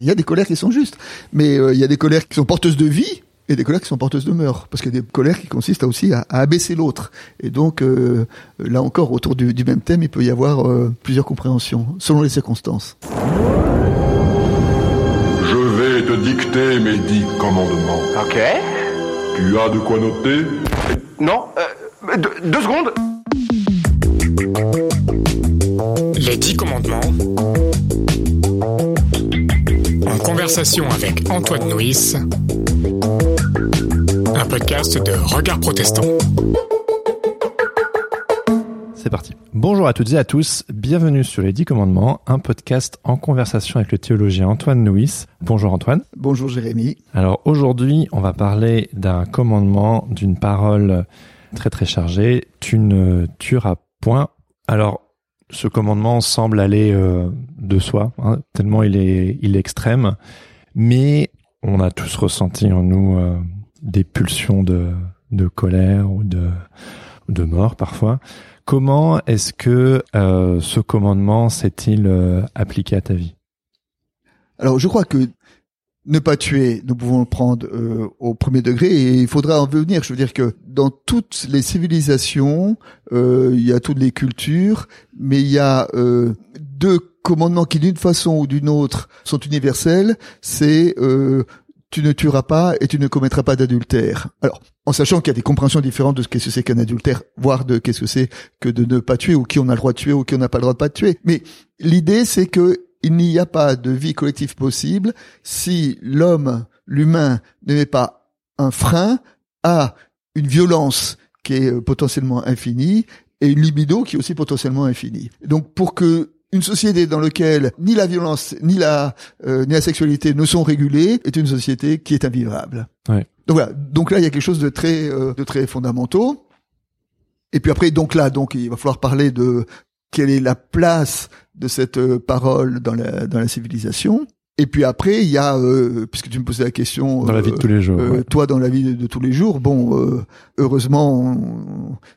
Il y a des colères qui sont justes, mais euh, il y a des colères qui sont porteuses de vie et des colères qui sont porteuses de mœurs, parce qu'il y a des colères qui consistent aussi à, abaisser l'autre. Et donc, euh, là encore, autour du, même thème, il peut y avoir euh, plusieurs compréhensions, selon les circonstances. Je vais te dicter mes dix commandements. Ok. Tu as de quoi noter? Non, deux secondes. Les dix commandements conversation avec Antoine Nuis, un podcast de Regard Protestant. C'est parti. Bonjour à toutes et à tous, bienvenue sur les 10 commandements, un podcast en conversation avec le théologien Antoine Nuis. Bonjour Antoine. Bonjour Jérémy. Alors aujourd'hui, on va parler d'un commandement, d'une parole très très chargée, tu ne tueras point. Alors ce commandement semble aller euh, de soi, hein, tellement il est, extrême, mais on a tous ressenti en nous euh, des pulsions de, colère ou de, de mort parfois. Comment est-ce que euh, ce commandement s'est-il appliqué à ta vie? Alors je crois que ne pas tuer, nous pouvons le prendre euh, au premier degré et il faudra en venir. Je veux dire que dans toutes les civilisations, euh, il y a toutes les cultures, mais il y a euh, deux commandements qui d'une façon ou d'une autre sont universels. C'est tu ne tueras pas et tu ne commettras pas d'adultère. Alors, en sachant qu'il y a des compréhensions différentes de ce que c'est qu'un adultère, voire de qu'est-ce que c'est que de ne pas tuer, ou qui on a le droit de tuer, ou qui on n'a pas le droit de pas tuer. Mais l'idée, c'est que il n'y a pas de vie collective possible si l'homme, l'humain, ne met pas un frein à une violence qui est euh, potentiellement infinie et une libido qui est aussi potentiellement infinie. Donc pour que une société dans laquelle ni la violence ni la euh, ni la sexualité ne sont régulées est une société qui est invivable. Ouais. Donc voilà. Donc là il y a quelque chose de très euh, de très fondamentaux. Et puis après donc là donc il va falloir parler de quelle est la place de cette euh, parole dans la, dans la civilisation. Et puis après, il y a, euh, puisque tu me posais la question, dans la vie de tous les jours, euh, toi dans la vie de, tous les jours, bon, euh, heureusement,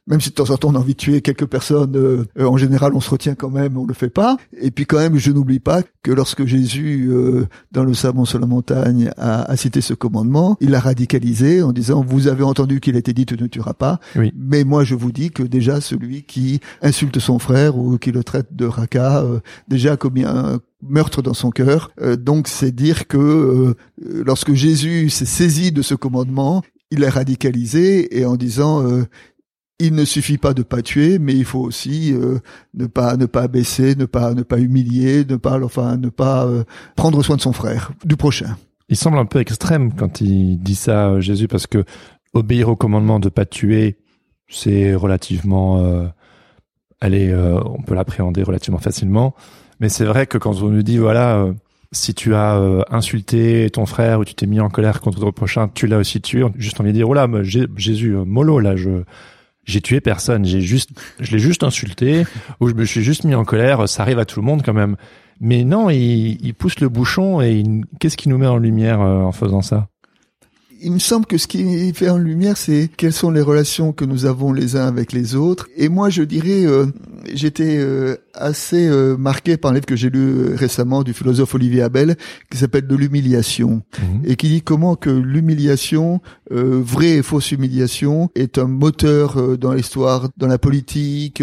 même si de temps en temps on a envie de tuer quelques personnes, en général on se retient quand même, on le fait pas. Et puis quand même, je n'oublie pas que lorsque Jésus, dans le sermon sur la montagne, a, a, cité ce commandement, il l'a radicalisé en disant vous avez entendu qu'il a été dit tu ne tueras pas, oui. mais moi je vous dis que déjà celui qui insulte son frère ou qui le traite de raca, déjà a commis un meurtre dans son cœur. Euh, donc c'est dire que euh, lorsque Jésus s'est saisi de ce commandement, il l'a radicalisé et en disant euh, il ne suffit pas de pas tuer, mais il faut aussi ne pas ne pas abaisser, ne pas ne pas humilier, ne pas enfin ne pas prendre soin de son frère, du prochain. Il semble un peu extrême quand il dit ça Jésus parce que obéir au commandement de pas tuer, c'est relativement allez, on peut l'appréhender relativement facilement. Mais c'est vrai que quand on nous dit voilà, euh, si tu as euh, insulté ton frère ou tu t'es mis en colère contre ton prochain, tu l'as aussi tué. Juste envie de dire oh là, Jésus, euh, mollo là, je j'ai tué personne, j'ai juste, je l'ai juste insulté ou je me suis juste mis en colère. Ça arrive à tout le monde quand même. Mais non, il, il pousse le bouchon et qu'est-ce qui nous met en lumière en faisant ça? Il me semble que ce qui fait en lumière, c'est quelles sont les relations que nous avons les uns avec les autres. Et moi, je dirais, euh, j'étais euh, assez euh, marqué par un livre que j'ai lu récemment du philosophe Olivier Abel, qui s'appelle De l'humiliation, mhm. et qui dit comment que l'humiliation, vraie et fausse humiliation, est un moteur dans l'histoire, dans la politique,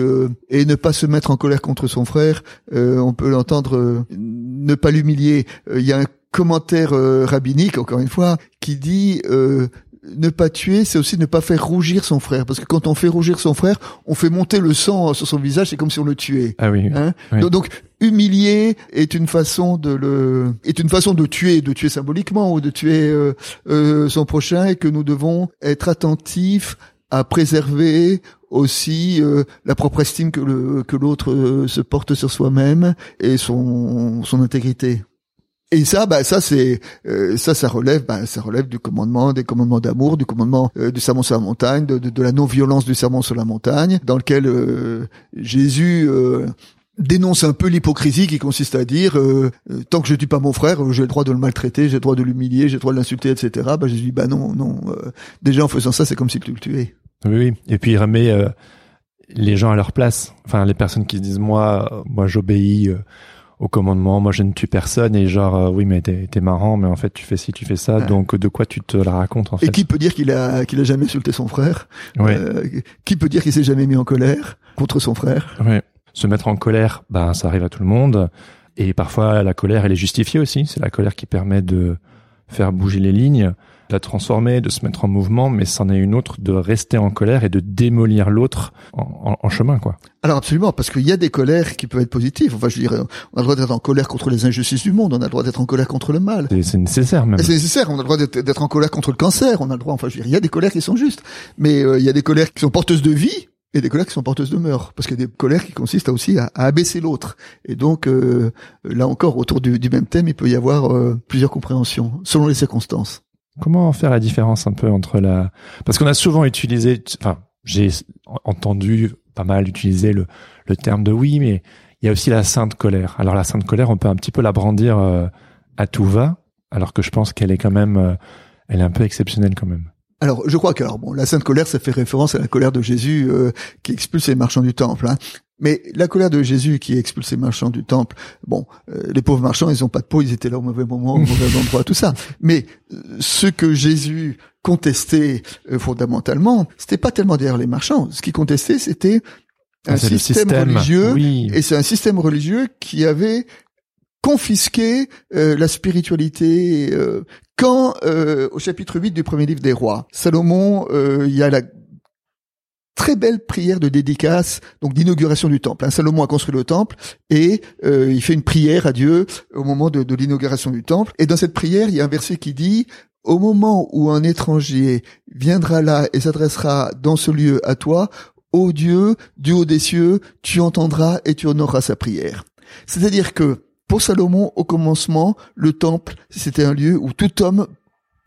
et ne pas se mettre en colère contre son frère. on peut l'entendre, ne pas l'humilier. Il y a un commentaire euh, rabbinique, encore une fois, qui dit euh, ne pas tuer, c'est aussi ne pas faire rougir son frère, parce que quand on fait rougir son frère, on fait monter le sang sur son visage, c'est comme si on le tuait. Ah oui. Hein donc, humilier est une façon de le est une façon de tuer, de tuer symboliquement ou de tuer euh, son prochain, et que nous devons être attentifs à préserver aussi la propre estime que le que l'autre se porte sur soi-même et son son intégrité. Et ça, bah ça c'est euh, ça, ça relève, bah, ça relève du commandement, des commandements d'amour, du commandement euh, du serment sur la montagne, de, de, la non-violence du serment sur la montagne, dans lequel euh, Jésus dénonce un peu l'hypocrisie qui consiste à dire tant que je tue pas mon frère, j'ai le droit de le maltraiter, j'ai le droit de l'humilier, j'ai le droit de l'insulter, etc. Bah Jésus dit bah non, non. déjà en faisant ça, c'est comme si tu le tuais. Oui, oui. Et puis il remet les gens à leur place. Enfin, les personnes qui disent moi, moi j'obéis au commandement, moi je ne tue personne et genre euh, oui mais t'es es marrant mais en fait tu fais ci tu fais ça Ouais. donc de quoi tu te la racontes en Et fait qui peut dire qu'il a qu'il a jamais insulté son frère Ouais. Euh, Qui peut dire qu'il s'est jamais mis en colère contre son frère Ouais. Se mettre en colère, ben ça arrive à tout le monde. Et parfois la colère, elle est justifiée aussi. C'est la colère qui permet de faire bouger les lignes, la transformer, de se mettre en mouvement. Mais c'en est une autre de rester en colère et de démolir l'autre en, en- en chemin, quoi. Alors absolument, parce qu'il y a des colères qui peuvent être positives. Enfin, je dirais, on a le droit d'être en colère contre les injustices du monde, on a le droit d'être en colère contre le mal. C'est- nécessaire même. C'est nécessaire, on a le droit d'être d'être en colère contre le cancer, on a le droit, enfin, je veux dire, il y a des colères qui sont justes, mais euh, il y a des colères qui sont porteuses de vie et des colères qui sont porteuses de mort, parce qu'il y a des colères qui consistent aussi à, à abaisser l'autre. Et donc, euh, là encore, autour du, du même thème, il peut y avoir euh, plusieurs compréhensions, selon les circonstances. Comment faire la différence un peu entre la parce qu'on a souvent utilisé, enfin j'ai entendu pas mal utiliser le, le terme de oui, mais il y a aussi la sainte colère. Alors la sainte colère, on peut un petit peu la brandir euh, à tout va, alors que je pense qu'elle est quand même, euh, elle est un peu exceptionnelle quand même. Alors, je crois que bon, la sainte colère, ça fait référence à la colère de Jésus euh, qui expulse les marchands du temple. Hein. Mais la colère de Jésus qui expulse les marchands du temple, bon, euh, les pauvres marchands, ils ont pas de peau, ils étaient là au mauvais moment, au mauvais endroit, tout ça. Mais euh, ce que Jésus contestait euh, fondamentalement, c'était pas tellement derrière les marchands. Ce qu'il contestait, c'était un Ah, le système, religieux Oui. et c'est un système religieux qui avait confisqué euh, la spiritualité. euh, quand, euh, au chapitre 8 du premier livre des rois, Salomon, euh, il y a la très belle prière de dédicace, donc d'inauguration du temple. hein. Salomon a construit le temple et euh, il fait une prière à Dieu au moment de, l'inauguration du temple. Et dans cette prière, il y a un verset qui dit au moment où un étranger viendra là et s'adressera dans ce lieu à toi, ô Dieu, du haut des cieux, tu entendras et tu honoreras sa prière. C'est-à-dire que pour Salomon, au commencement, le temple, c'était un lieu où tout homme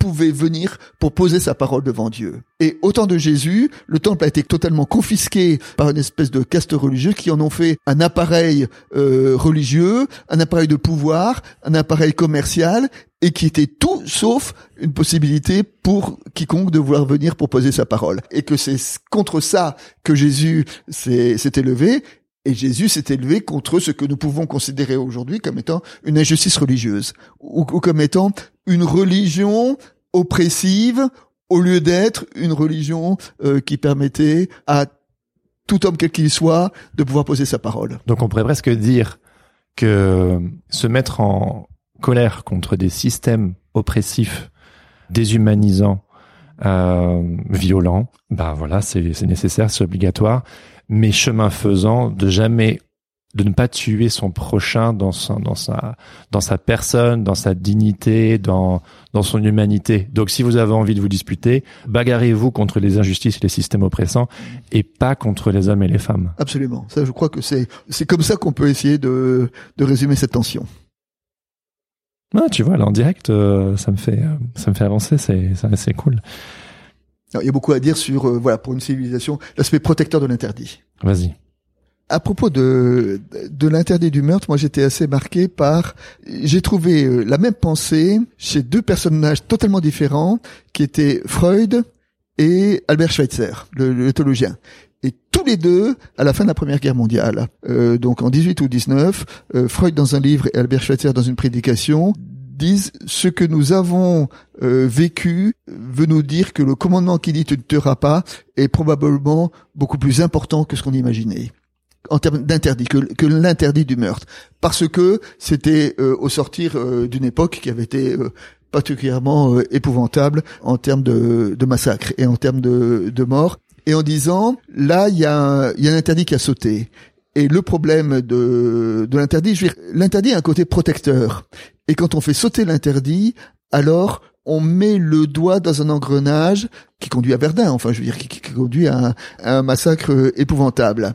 pouvait venir pour poser sa parole devant Dieu. Et au temps de Jésus, le temple a été totalement confisqué par une espèce de caste religieuse qui en ont fait un appareil euh, religieux, un appareil de pouvoir, un appareil commercial, et qui était tout sauf une possibilité pour quiconque de vouloir venir pour poser sa parole. Et que c'est contre ça que Jésus s'est élevé, et Jésus s'est élevé contre ce que nous pouvons considérer aujourd'hui comme étant une injustice religieuse, ou, comme étant une religion oppressive, au lieu d'être une religion euh, qui permettait à tout homme quel qu'il soit de pouvoir poser sa parole. Donc on pourrait presque dire que se mettre en colère contre des systèmes oppressifs, déshumanisants, euh, violents, ben voilà, c'est c'est nécessaire, c'est obligatoire, mais chemin faisant, de jamais de ne pas tuer son prochain dans sa dans sa dans sa personne, dans sa dignité, dans dans son humanité. Donc si vous avez envie de vous disputer, bagarrez-vous contre les injustices et les systèmes oppressants et pas contre les hommes et les femmes. Absolument. Ça, je crois que c'est c'est comme ça qu'on peut essayer de de résumer cette tension. Ah, tu vois, là en direct, euh, ça me fait, euh, ça me fait avancer, c'est, c'est cool. Alors, il y a beaucoup à dire sur euh, voilà pour une civilisation l'aspect protecteur de l'interdit. Vas-y. À propos de de l'interdit du meurtre, moi j'étais assez marqué par j'ai trouvé euh, la même pensée chez deux personnages totalement différents qui étaient Freud et Albert Schweitzer, le, le théologien. Tous les deux, à la fin de la Première Guerre mondiale, euh, donc en 18 ou 19, euh, Freud dans un livre et Albert Schweitzer dans une prédication, disent ce que nous avons euh, vécu veut nous dire que le commandement qui dit tu ne tueras pas est probablement beaucoup plus important que ce qu'on imaginait en termes d'interdit que, l'interdit du meurtre parce que c'était euh, au sortir euh, d'une époque qui avait été particulièrement épouvantable en termes de, de massacre et en termes de, de mort et en disant là il y a un, il y a un interdit qui a sauté et le problème de, de l'interdit, je veux dire, l'interdit a un côté protecteur. Et quand on fait sauter l'interdit, alors on met le doigt dans un engrenage qui conduit à Verdun, enfin je veux dire, qui, conduit à un, massacre euh, épouvantable.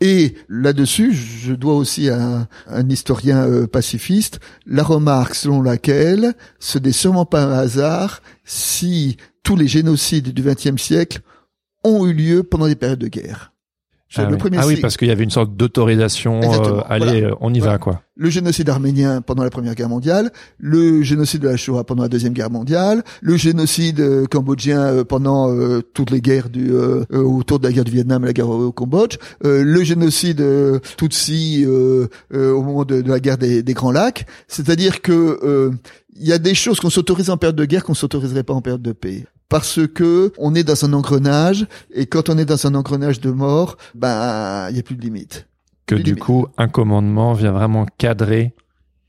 Et là-dessus, je dois aussi à un, un historien euh, pacifiste la remarque selon laquelle ce n'est sûrement pas un hasard si tous les génocides du XXe siècle ont eu lieu pendant des périodes de guerre. Ah le oui. premier Ah oui, parce qu'il y avait une sorte d'autorisation. Euh, allez, Voilà. euh, on y Voilà. va quoi. le génocide arménien pendant la Première Guerre mondiale, le génocide de la Shoah pendant la Deuxième Guerre mondiale, le génocide euh, cambodgien euh, pendant toutes les guerres du, autour de la guerre du Vietnam et la guerre au, Cambodge, le génocide Tutsi au moment de, de la guerre des, des Grands Lacs. C'est-à-dire que euh, il y a des choses qu'on s'autorise en période de guerre qu'on s'autoriserait pas en période de paix. Parce que on est dans un engrenage et quand on est dans un engrenage de mort, ben il y a plus de limite. Que du coup, un commandement vient vraiment cadrer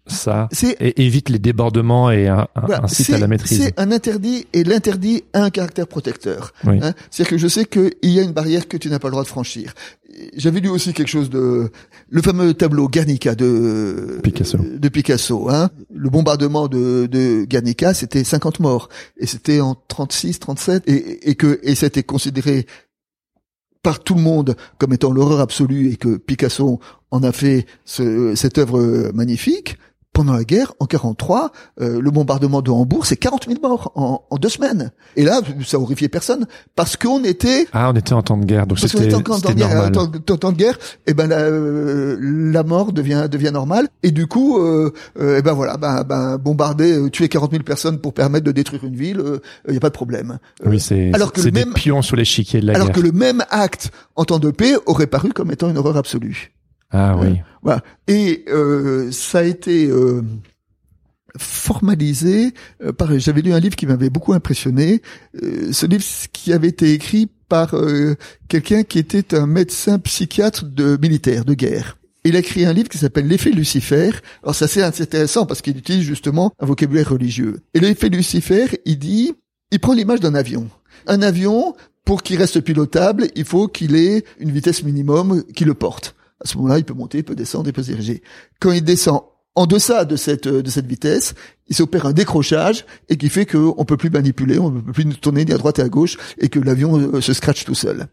ça et évite les débordements et un, un- Voilà, incite à la maîtrise. C'est un interdit et l'interdit a un caractère protecteur. Oui. Hein, C'est-à-dire que je sais qu'il y a une barrière que tu n'as pas le droit de franchir. J'avais lu aussi quelque chose de le fameux tableau Guernica de Picasso. De Picasso. Hein. Le bombardement de, de Guernica, c'était 50 morts et c'était en 36, 37 et, et que et c'était considéré par tout le monde comme étant l'horreur absolue et que Picasso en a fait ce- cette œuvre magnifique. Pendant la guerre, en 43, euh, le bombardement de Hambourg, c'est 40 000 morts en, en deux semaines. Et là, ça horrifiait personne parce qu'on était Ah, on était en temps de guerre, donc c'était en temps guerre, normal. en temps, en temps de guerre, et ben la, euh, la mort devient devient normale. Et du coup, euh, euh, et ben voilà, ben, ben bombarder, euh, tuer 40 000 personnes pour permettre de détruire une ville, il y a pas de problème. Euh, Oui, c'est alors que c'est le même- pions sur l'échiquier de la alors guerre. que le même acte en temps de paix aurait paru comme étant une horreur absolue. Ah oui. Voilà. Et euh, ça a été euh, formalisé euh, par. J'avais lu un livre qui m'avait beaucoup impressionné. Euh, ce livre qui avait été écrit par euh, quelqu'un qui était un médecin psychiatre de militaire de guerre. Il a écrit un livre qui s'appelle L'effet Lucifer. Alors c'est assez intéressant parce qu'il utilise justement un vocabulaire religieux. Et l'effet Lucifer, il dit, il prend l'image d'un avion. Un avion, pour qu'il reste pilotable, il faut qu'il ait une vitesse minimum qui le porte. À ce moment-là, il peut monter, il peut descendre, il peut se diriger. Quand il descend en deçà de cette de cette vitesse, il s'opère un décrochage et qui fait qu'on peut plus manipuler, on peut plus tourner ni à droite et à gauche et que l'avion euh, se scratch tout seul.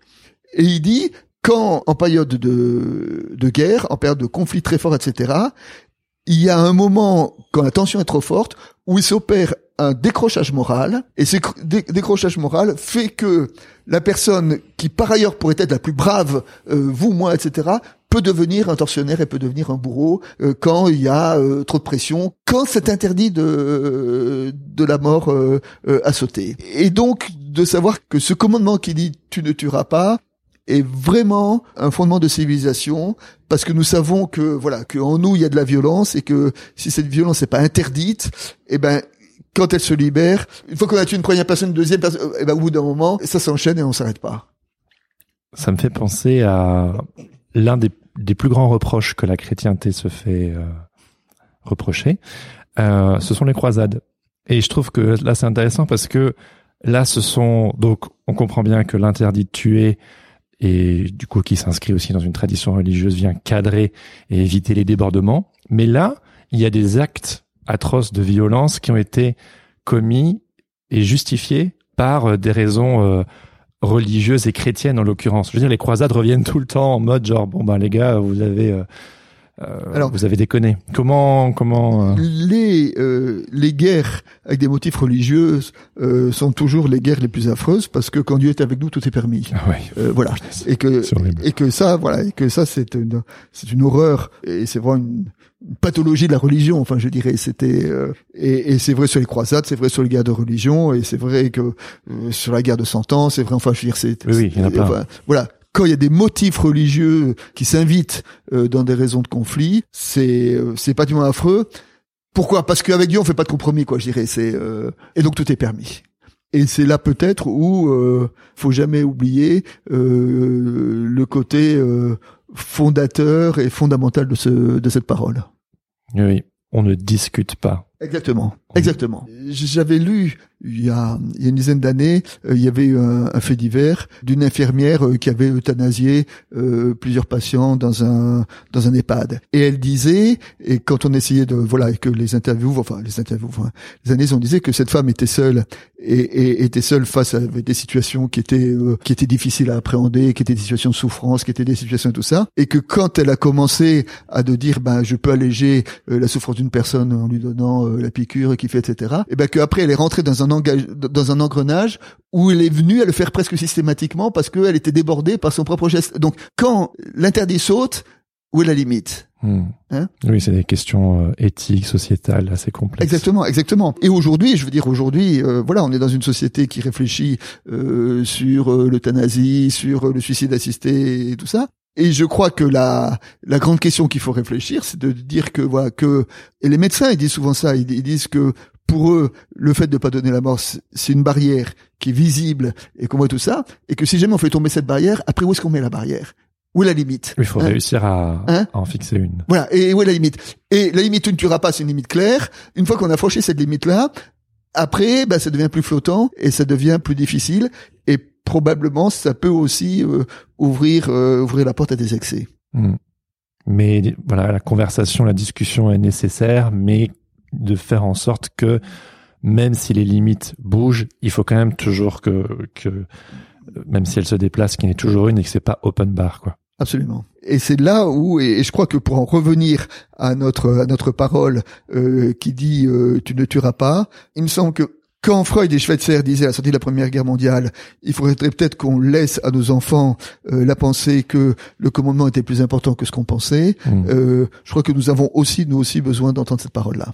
Et il dit quand en période de de guerre, en période de conflit très fort, etc. Il y a un moment quand la tension est trop forte où il s'opère un décrochage moral et ce cr- dé- décrochage moral fait que la personne qui par ailleurs pourrait être la plus brave, euh, vous, moi, etc., peut devenir un tortionnaire et peut devenir un bourreau euh, quand il y a euh, trop de pression, quand c'est interdit de de la mort euh, euh, à sauter. Et donc de savoir que ce commandement qui dit tu ne tueras pas est vraiment un fondement de civilisation parce que nous savons que voilà que en nous il y a de la violence et que si cette violence n'est pas interdite, eh ben quand elle se libère, une fois qu'on a tué une première personne, une deuxième personne, eh ben au bout d'un moment, ça s'enchaîne et on s'arrête pas. Ça me fait penser à l'un des, plus grands reproches que la chrétienté se fait euh, reprocher. Euh, ce sont les croisades. Et je trouve que là c'est intéressant parce que là ce sont donc on comprend bien que l'interdit de tuer et du coup qui s'inscrit aussi dans une tradition religieuse vient cadrer et éviter les débordements. Mais là il y a des actes atroces de violence qui ont été commis et justifiés par euh, des raisons euh, religieuses et chrétiennes en l'occurrence. Je veux dire, les croisades reviennent tout le temps en mode genre bon ben les gars, vous avez euh, euh, Alors- vous avez déconné. Comment comment euh, Les euh, les guerres avec des motifs religieux euh, sont toujours les guerres les plus affreuses parce que quand Dieu est avec nous, tout est permis. ah ouais, Euh, voilà. Et que et que ça, voilà, et que ça, c'est une, c'est une horreur et c'est vraiment une pathologie de la religion. Enfin, je dirais, c'était euh, et, et c'est vrai sur les croisades, c'est vrai sur les guerres de religion et c'est vrai que euh, sur la guerre de Cent Ans, c'est vrai. Enfin, je veux dire, c'est Oui, oui, il y en a plein. enfin, voilà. Quand il y a des motifs religieux qui s'invitent euh, dans des raisons de conflit, c'est euh, c'est pratiquement affreux. Pourquoi? Parce qu'avec Dieu, on fait pas de compromis, quoi. Je dirais. C'est euh, et donc tout est permis. Et c'est là peut-être où euh, faut jamais oublier euh, le côté euh, fondateur et fondamental de ce de cette parole. Oui, on ne discute pas. Exactement, exactement. J'avais lu il y a, il y a une dizaine d'années, euh, il y avait eu un, un fait divers d'une infirmière euh, qui avait euthanasié euh, plusieurs patients dans un dans un EHPAD. Et elle disait, et quand on essayait de voilà, et que les interviews, enfin les interviews, enfin, les analyses, on disait que cette femme était seule et, et était seule face à des situations qui étaient euh, qui étaient difficiles à appréhender, qui étaient des situations de souffrance, qui étaient des situations de tout ça, et que quand elle a commencé à de dire ben je peux alléger la souffrance d'une personne en lui donnant la piqûre qui fait etc. Et ben qu'après elle est rentrée dans un un engage, dans un engrenage où elle est venue à le faire presque systématiquement parce qu'elle était débordée par son propre geste. Donc, quand l'interdit saute, où est la limite? Hmm. Hein? Oui, c'est des questions euh, éthiques, sociétales assez complexes. Exactement, exactement. Et aujourd'hui, je veux dire aujourd'hui, euh, voilà, on est dans une société qui réfléchit euh, sur l'euthanasie, sur le suicide assisté et tout ça. Et je crois que la la grande question qu'il faut réfléchir, c'est de dire que voilà que et les médecins ils disent souvent ça, ils, ils disent que pour eux, le fait de pas donner la mort, c'est- une barrière qui est visible et qu'on voit tout ça, et que si jamais on fait tomber cette barrière, après où est-ce qu'on met la barrière? Où est la limite? Il faut Hein? réussir à, Hein? à en fixer une. voilà, et où est la limite? Et la limite, tu ne tueras pas, c'est une limite claire. Une fois qu'on a franchi cette limite-là, après, bah, ça devient plus flottant et ça devient plus difficile. Et probablement, ça peut aussi euh, ouvrir euh, ouvrir la porte à des excès. Hmm. Mais voilà, la conversation, la discussion est nécessaire, mais de faire en sorte que même si les limites bougent, il faut quand même toujours que, que même si elles se déplacent, qu'il y en ait toujours une et que c'est pas open bar, quoi. Absolument. Et c'est là où, et je crois que pour en revenir à notre à notre parole euh, qui dit euh, tu ne tueras pas, il me semble que quand Freud et Schweitzer disaient à la sortie de la Première Guerre mondiale, il faudrait peut-être qu'on laisse à nos enfants euh, la pensée que le commandement était plus important que ce qu'on pensait. Hmm. Euh, je crois que nous avons aussi nous aussi besoin d'entendre cette parole-là.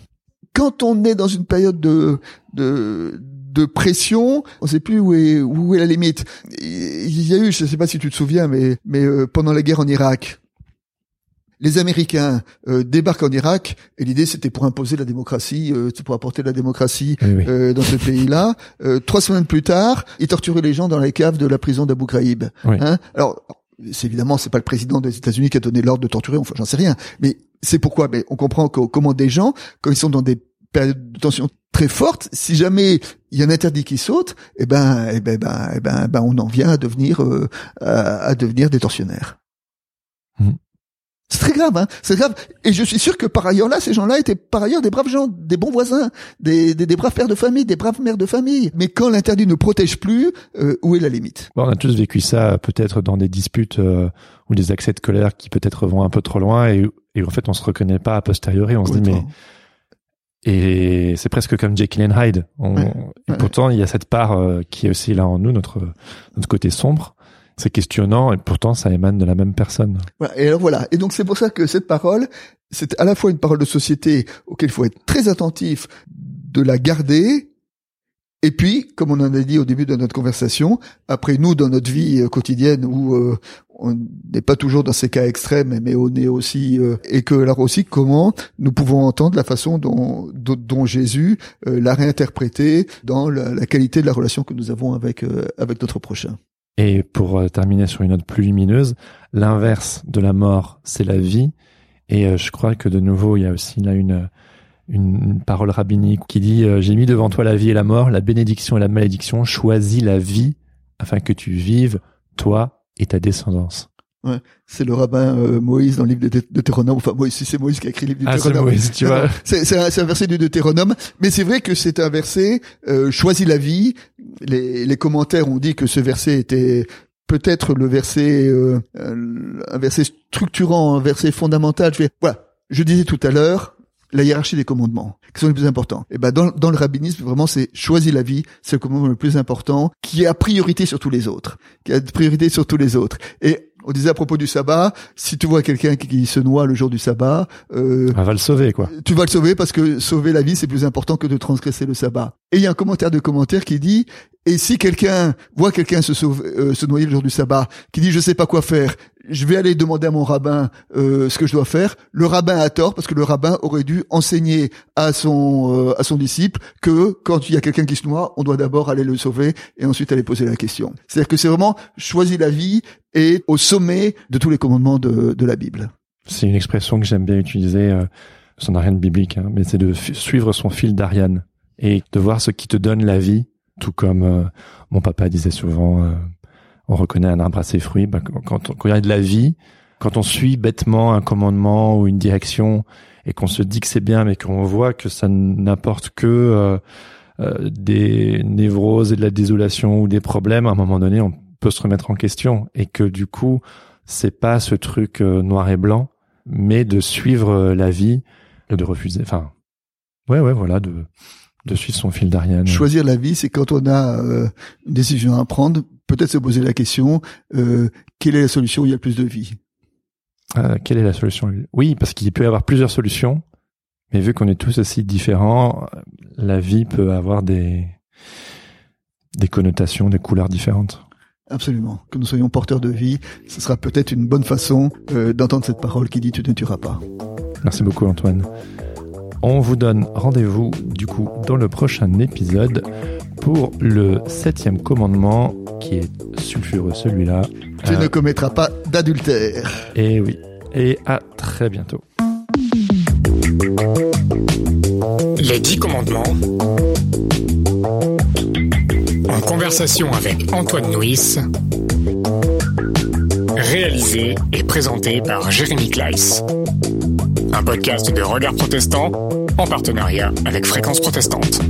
Quand on est dans une période de de de pression, on sait plus où est où est la limite. Il y a eu, je sais pas si tu te souviens, mais mais euh, pendant la guerre en Irak, les Américains euh, débarquent en Irak et l'idée c'était pour imposer la démocratie, euh, c'est pour apporter la démocratie Oui, oui. euh, dans ce pays-là. Euh, trois semaines plus tard, ils torturaient les gens dans les caves de la prison d'Abu Ghraib. Oui. Hein Alors, c'est évidemment c'est pas le président des États-Unis qui a donné l'ordre de torturer, enfin j'en sais rien, mais c'est pourquoi. Mais on comprend que, comment des gens, quand ils sont dans des périodes de tension très fortes, si jamais il y a un interdit qui saute, eh ben, eh ben, ben, eh ben, ben, on en vient à devenir euh, à, à devenir des tortionnaires. C'est très grave, hein. C'est grave. Et je suis sûr que par ailleurs là, ces gens-là étaient par ailleurs des braves gens, des bons voisins, des, des, des braves pères de famille, des braves mères de famille. Mais quand l'interdit ne protège plus, euh, où est la limite? Bon, on a tous vécu ça, peut-être dans des disputes euh, ou des accès de colère qui peut-être vont un peu trop loin et, et en fait on se reconnaît pas a posteriori. On se dit mais et c'est presque comme Jekyll and Hyde. On, Ouais, et ouais. pourtant il y a cette part euh, qui est aussi là en nous, notre notre côté sombre. C'est questionnant et pourtant ça émane de la même personne. Voilà. Et alors voilà. Et donc c'est pour ça que cette parole, c'est à la fois une parole de société auquel il faut être très attentif de la garder. Et puis, comme on en a dit au début de notre conversation, après nous, dans notre vie euh, quotidienne où euh, on n'est pas toujours dans ces cas extrêmes, mais on est aussi, euh, et que alors aussi comment nous pouvons entendre la façon dont, dont, dont Jésus euh, l'a réinterprété dans la, la qualité de la relation que nous avons avec euh, avec notre prochain. Et pour euh, terminer sur une note plus lumineuse, l'inverse de la mort, c'est la vie. Et euh, je crois que de nouveau, il y a aussi là une, une, parole rabbinique qui dit euh, J'ai mis devant toi la vie et la mort, la bénédiction et la malédiction. Choisis la vie afin que tu vives, toi et ta descendance. C'est le rabbin euh, Moïse dans le livre de Deutéronome. Enfin, Moïse, c'est Moïse qui a écrit le livre du Ah, c'est Deutéronome. Moïse, tu vois. C'est c'est un, c'est un verset du Deutéronome, mais c'est vrai que c'est un verset euh, choisis la vie. Les, les commentaires ont dit que ce verset était peut-être le verset, euh, un verset structurant, un verset fondamental. Je vais, voilà, je disais tout à l'heure la hiérarchie des commandements, qui sont les plus importants. Et ben dans, dans le rabbinisme, vraiment, c'est choisis la vie, c'est le commandement le plus important, qui a priorité sur tous les autres, qui a priorité sur tous les autres. Et on disait à propos du sabbat, si tu vois quelqu'un qui, se noie le jour du sabbat, euh, On va le sauver, quoi. tu vas le sauver parce que sauver la vie, c'est plus important que de transgresser le sabbat. Et il y a un commentaire de commentaire qui dit, et si quelqu'un voit quelqu'un se, euh, se noyer le jour du sabbat, qui dit je sais pas quoi faire, je vais aller demander à mon rabbin euh, ce que je dois faire. Le rabbin a tort parce que le rabbin aurait dû enseigner à son euh, à son disciple que quand il y a quelqu'un qui se noie, on doit d'abord aller le sauver et ensuite aller poser la question. C'est-à-dire que c'est vraiment choisir la vie et au sommet de tous les commandements de, de la Bible. C'est une expression que j'aime bien utiliser. euh, ça n'a biblique, hein, mais c'est de suivre son fil d'Ariane et de voir ce qui te donne la vie, tout comme euh, mon papa disait souvent, euh, on reconnaît un arbre à ses fruits. Bah, quand, on- quand il y a de la vie, quand on suit bêtement un commandement ou une direction et qu'on se dit que c'est bien, mais qu'on voit que ça n'apporte que euh, euh, des névroses et de la désolation ou des problèmes, à un moment donné, on peut se remettre en question et que du coup, c'est pas ce truc euh, noir et blanc, mais de suivre euh, la vie, de refuser, enfin, ouais, ouais, voilà, de de suivre son fil d'Ariane. Choisir la vie, c'est quand on a euh, une décision à prendre, peut-être se poser la question euh, quelle est la solution où il y a le plus de vie? Euh, quelle est la solution? Oui, parce qu'il peut y avoir plusieurs solutions, mais vu qu'on est tous aussi différents, la vie peut avoir des des connotations, des couleurs différentes. Absolument. Que nous soyons porteurs de vie, ce sera peut-être une bonne façon euh, d'entendre cette parole qui dit tu ne tueras pas. Merci beaucoup Antoine. On vous donne rendez-vous du coup dans le prochain épisode pour le septième commandement qui est sulfureux celui-là. Tu Euh, ne commettras pas d'adultère. Et oui. Et à très bientôt. Les dix commandements. En conversation avec Antoine Nuis. Réalisé et présenté par Jérémy Kleiss. Un podcast de Regard Protestant en partenariat avec Fréquence Protestante.